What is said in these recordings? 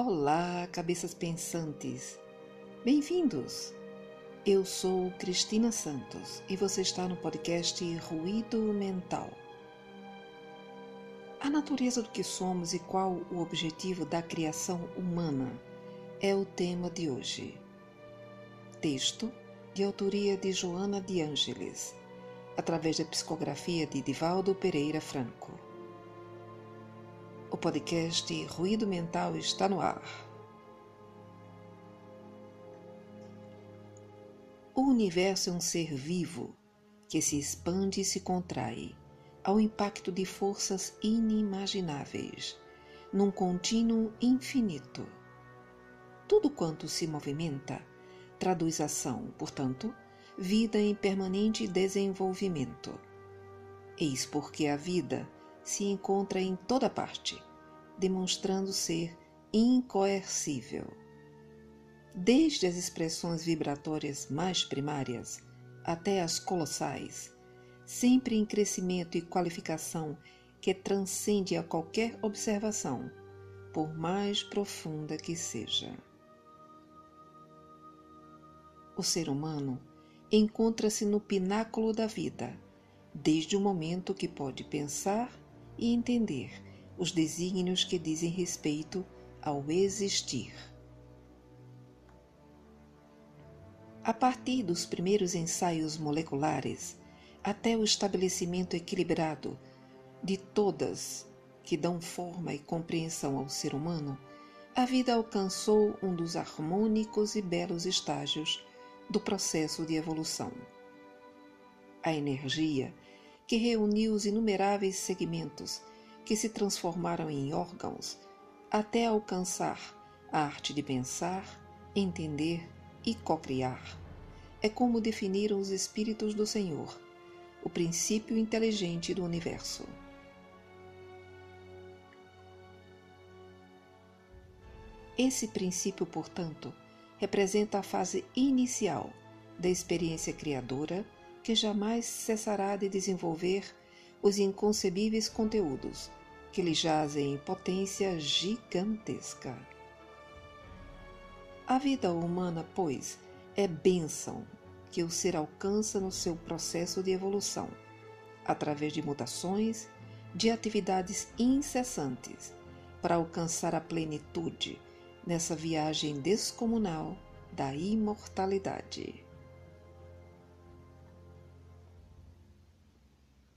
Olá, cabeças pensantes! Bem-vindos! Eu sou Cristina Santos e você está no podcast Ruído Mental. A natureza do que somos e qual o objetivo da criação humana é o tema de hoje. Texto de autoria de Joana de Ângeles, através da psicografia de Divaldo Pereira Franco. O podcast Ruído Mental está no ar. O universo é um ser vivo que se expande e se contrai ao impacto de forças inimagináveis, num contínuo infinito. Tudo quanto se movimenta traduz ação, portanto, vida em permanente desenvolvimento. Eis porque a vida se encontra em toda parte, demonstrando ser incoercível. Desde as expressões vibratórias mais primárias até as colossais, sempre em crescimento e qualificação que transcende a qualquer observação, por mais profunda que seja. O ser humano encontra-se no pináculo da vida, desde o momento que pode pensar e entender os desígnios que dizem respeito ao existir. A partir dos primeiros ensaios moleculares até o estabelecimento equilibrado de todas que dão forma e compreensão ao ser humano, a vida alcançou um dos harmônicos e belos estágios do processo de evolução. A energia que reuniu os inumeráveis segmentos que se transformaram em órgãos até alcançar a arte de pensar, entender e cocriar. É como definiram os Espíritos do Senhor, o princípio inteligente do universo. Esse princípio, portanto, representa a fase inicial da experiência criadora que jamais cessará de desenvolver os inconcebíveis conteúdos que lhe jazem em potência gigantesca. A vida humana, pois, é bênção que o ser alcança no seu processo de evolução, através de mutações, de atividades incessantes, para alcançar a plenitude nessa viagem descomunal da imortalidade.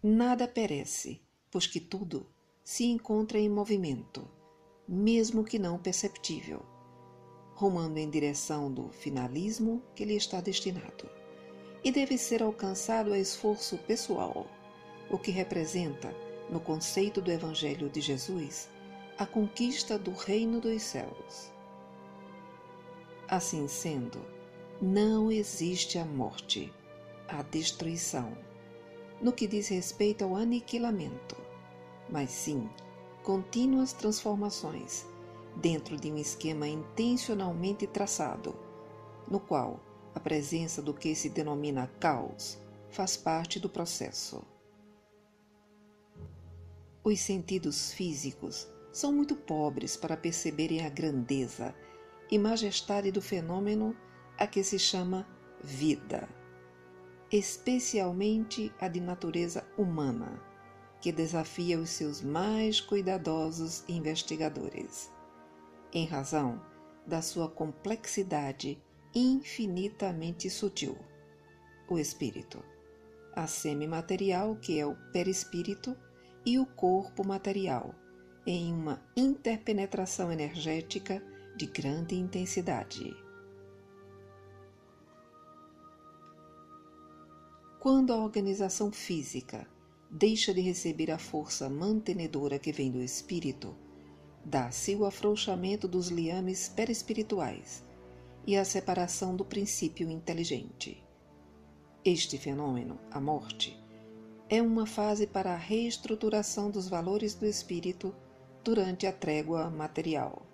Nada perece, pois que tudo se encontra em movimento, mesmo que não perceptível, rumando em direção do finalismo que lhe está destinado, e deve ser alcançado a esforço pessoal, o que representa, no conceito do Evangelho de Jesus, a conquista do reino dos céus. Assim sendo, não existe a morte, a destruição no que diz respeito ao aniquilamento, mas sim contínuas transformações dentro de um esquema intencionalmente traçado, no qual a presença do que se denomina caos faz parte do processo. Os sentidos físicos são muito pobres para perceberem a grandeza e majestade do fenômeno a que se chama vida especialmente a de natureza humana, que desafia os seus mais cuidadosos investigadores, em razão da sua complexidade infinitamente sutil. O espírito, a semimaterial, que é o perispírito, e o corpo material, em uma interpenetração energética de grande intensidade. Quando a organização física deixa de receber a força mantenedora que vem do espírito, dá-se o afrouxamento dos liames perispirituais e a separação do princípio inteligente. Este fenômeno, a morte, é uma fase para a reestruturação dos valores do espírito durante a trégua material.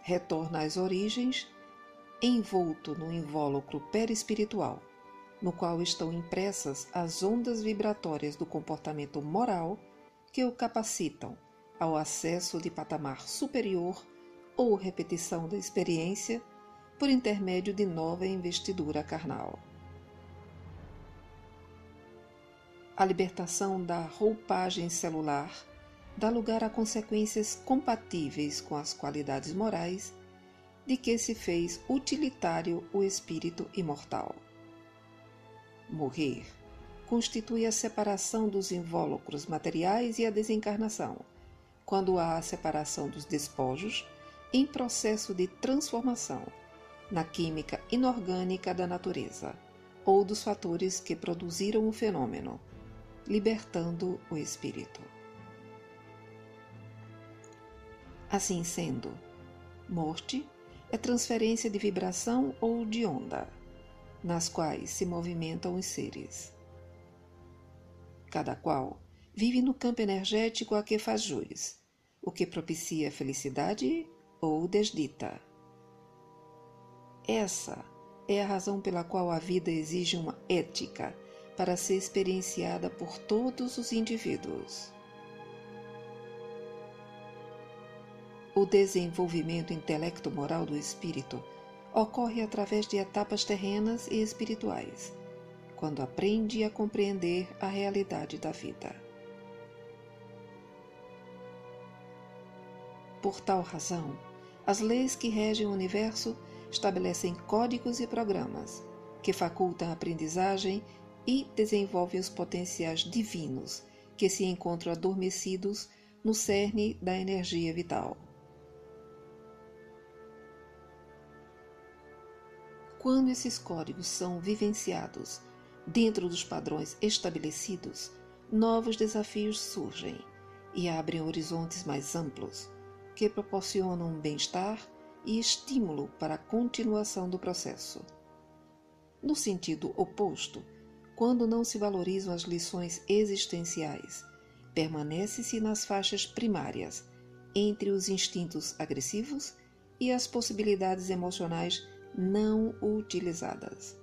Retorna às origens, envolto no invólucro perispiritual no qual estão impressas as ondas vibratórias do comportamento moral que o capacitam ao acesso de patamar superior ou repetição da experiência por intermédio de nova investidura carnal. A libertação da roupagem celular dá lugar a consequências compatíveis com as qualidades morais de que se fez utilitário o espírito imortal. Morrer constitui a separação dos invólucros materiais e a desencarnação, quando há a separação dos despojos em processo de transformação na química inorgânica da natureza ou dos fatores que produziram o fenômeno, libertando o espírito. Assim sendo, morte é transferência de vibração ou de onda, nas quais se movimentam os seres. Cada qual vive no campo energético a que faz jus, o que propicia felicidade ou desdita. Essa é a razão pela qual a vida exige uma ética para ser experienciada por todos os indivíduos. O desenvolvimento intelecto-moral do espírito ocorre através de etapas terrenas e espirituais, quando aprende a compreender a realidade da vida. Por tal razão, as leis que regem o universo estabelecem códigos e programas que facultam a aprendizagem e desenvolvem os potenciais divinos que se encontram adormecidos no cerne da energia vital. Quando esses códigos são vivenciados dentro dos padrões estabelecidos, novos desafios surgem e abrem horizontes mais amplos, que proporcionam bem-estar e estímulo para a continuação do processo. No sentido oposto, quando não se valorizam as lições existenciais, permanece-se nas faixas primárias, entre os instintos agressivos e as possibilidades emocionais não utilizadas.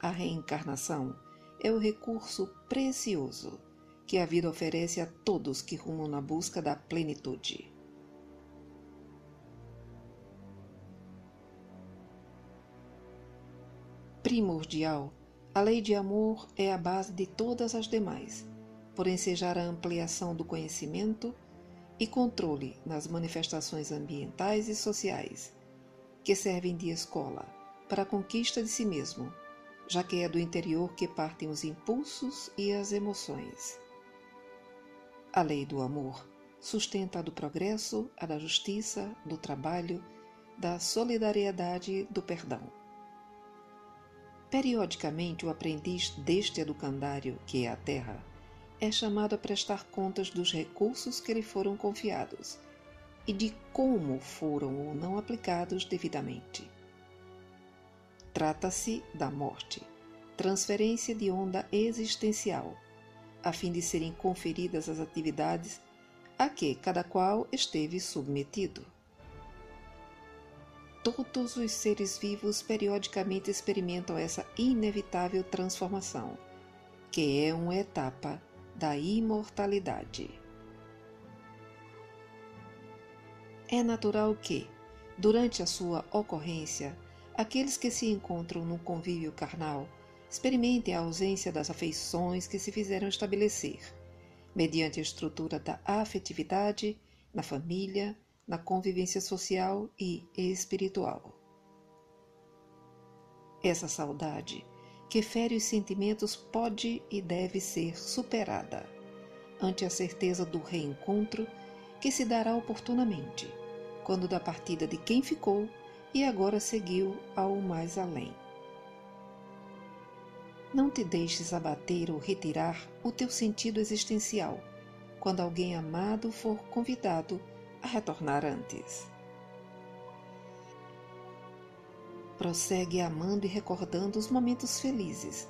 A reencarnação é o recurso precioso que a vida oferece a todos que rumam na busca da plenitude. primordial, a lei de amor é a base de todas as demais, por ensejar a ampliação do conhecimento e controle nas manifestações ambientais e sociais, que servem de escola para a conquista de si mesmo, já que é do interior que partem os impulsos e as emoções. A lei do amor sustenta a do progresso, a da justiça, do trabalho, da solidariedade, do perdão. Periodicamente, o aprendiz deste educandário, que é a terra, é chamado a prestar contas dos recursos que lhe foram confiados e de como foram ou não aplicados devidamente. Trata-se da morte, transferência de onda existencial, a fim de serem conferidas as atividades a que cada qual esteve submetido. Todos os seres vivos periodicamente experimentam essa inevitável transformação, que é uma etapa da imortalidade. É natural que, durante a sua ocorrência, aqueles que se encontram no convívio carnal experimentem a ausência das afeições que se fizeram estabelecer, mediante a estrutura da afetividade na família, na convivência social e espiritual. Essa saudade, que fere os sentimentos, pode e deve ser superada ante a certeza do reencontro que se dará oportunamente, quando da partida de quem ficou e agora seguiu ao mais além. Não te deixes abater ou retirar o teu sentido existencial quando alguém amado for convidado a retornar antes. Prossegue amando e recordando os momentos felizes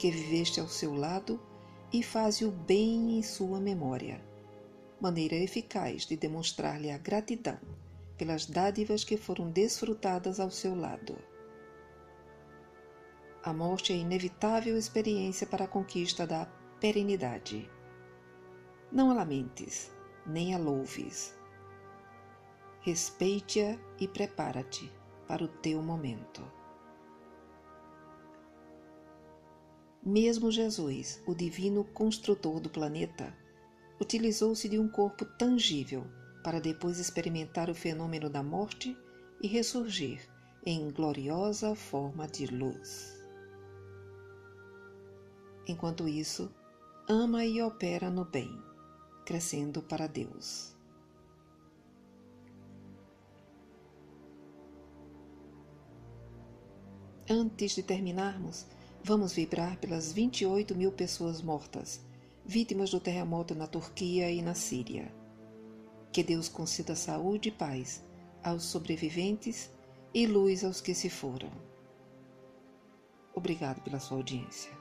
que viveste ao seu lado e faze o bem em sua memória, maneira eficaz de demonstrar-lhe a gratidão pelas dádivas que foram desfrutadas ao seu lado. A morte é inevitável experiência para a conquista da perenidade. Não a lamentes, nem a louves Respeite-a e prepara-te para o teu momento. Mesmo Jesus, o divino construtor do planeta, utilizou-se de um corpo tangível para depois experimentar o fenômeno da morte e ressurgir em gloriosa forma de luz. Enquanto isso, ama e opera no bem, crescendo para Deus. Antes de terminarmos, vamos vibrar pelas 28 mil pessoas mortas, vítimas do terremoto na Turquia e na Síria. Que Deus conceda saúde e paz aos sobreviventes e luz aos que se foram. Obrigado pela sua audiência.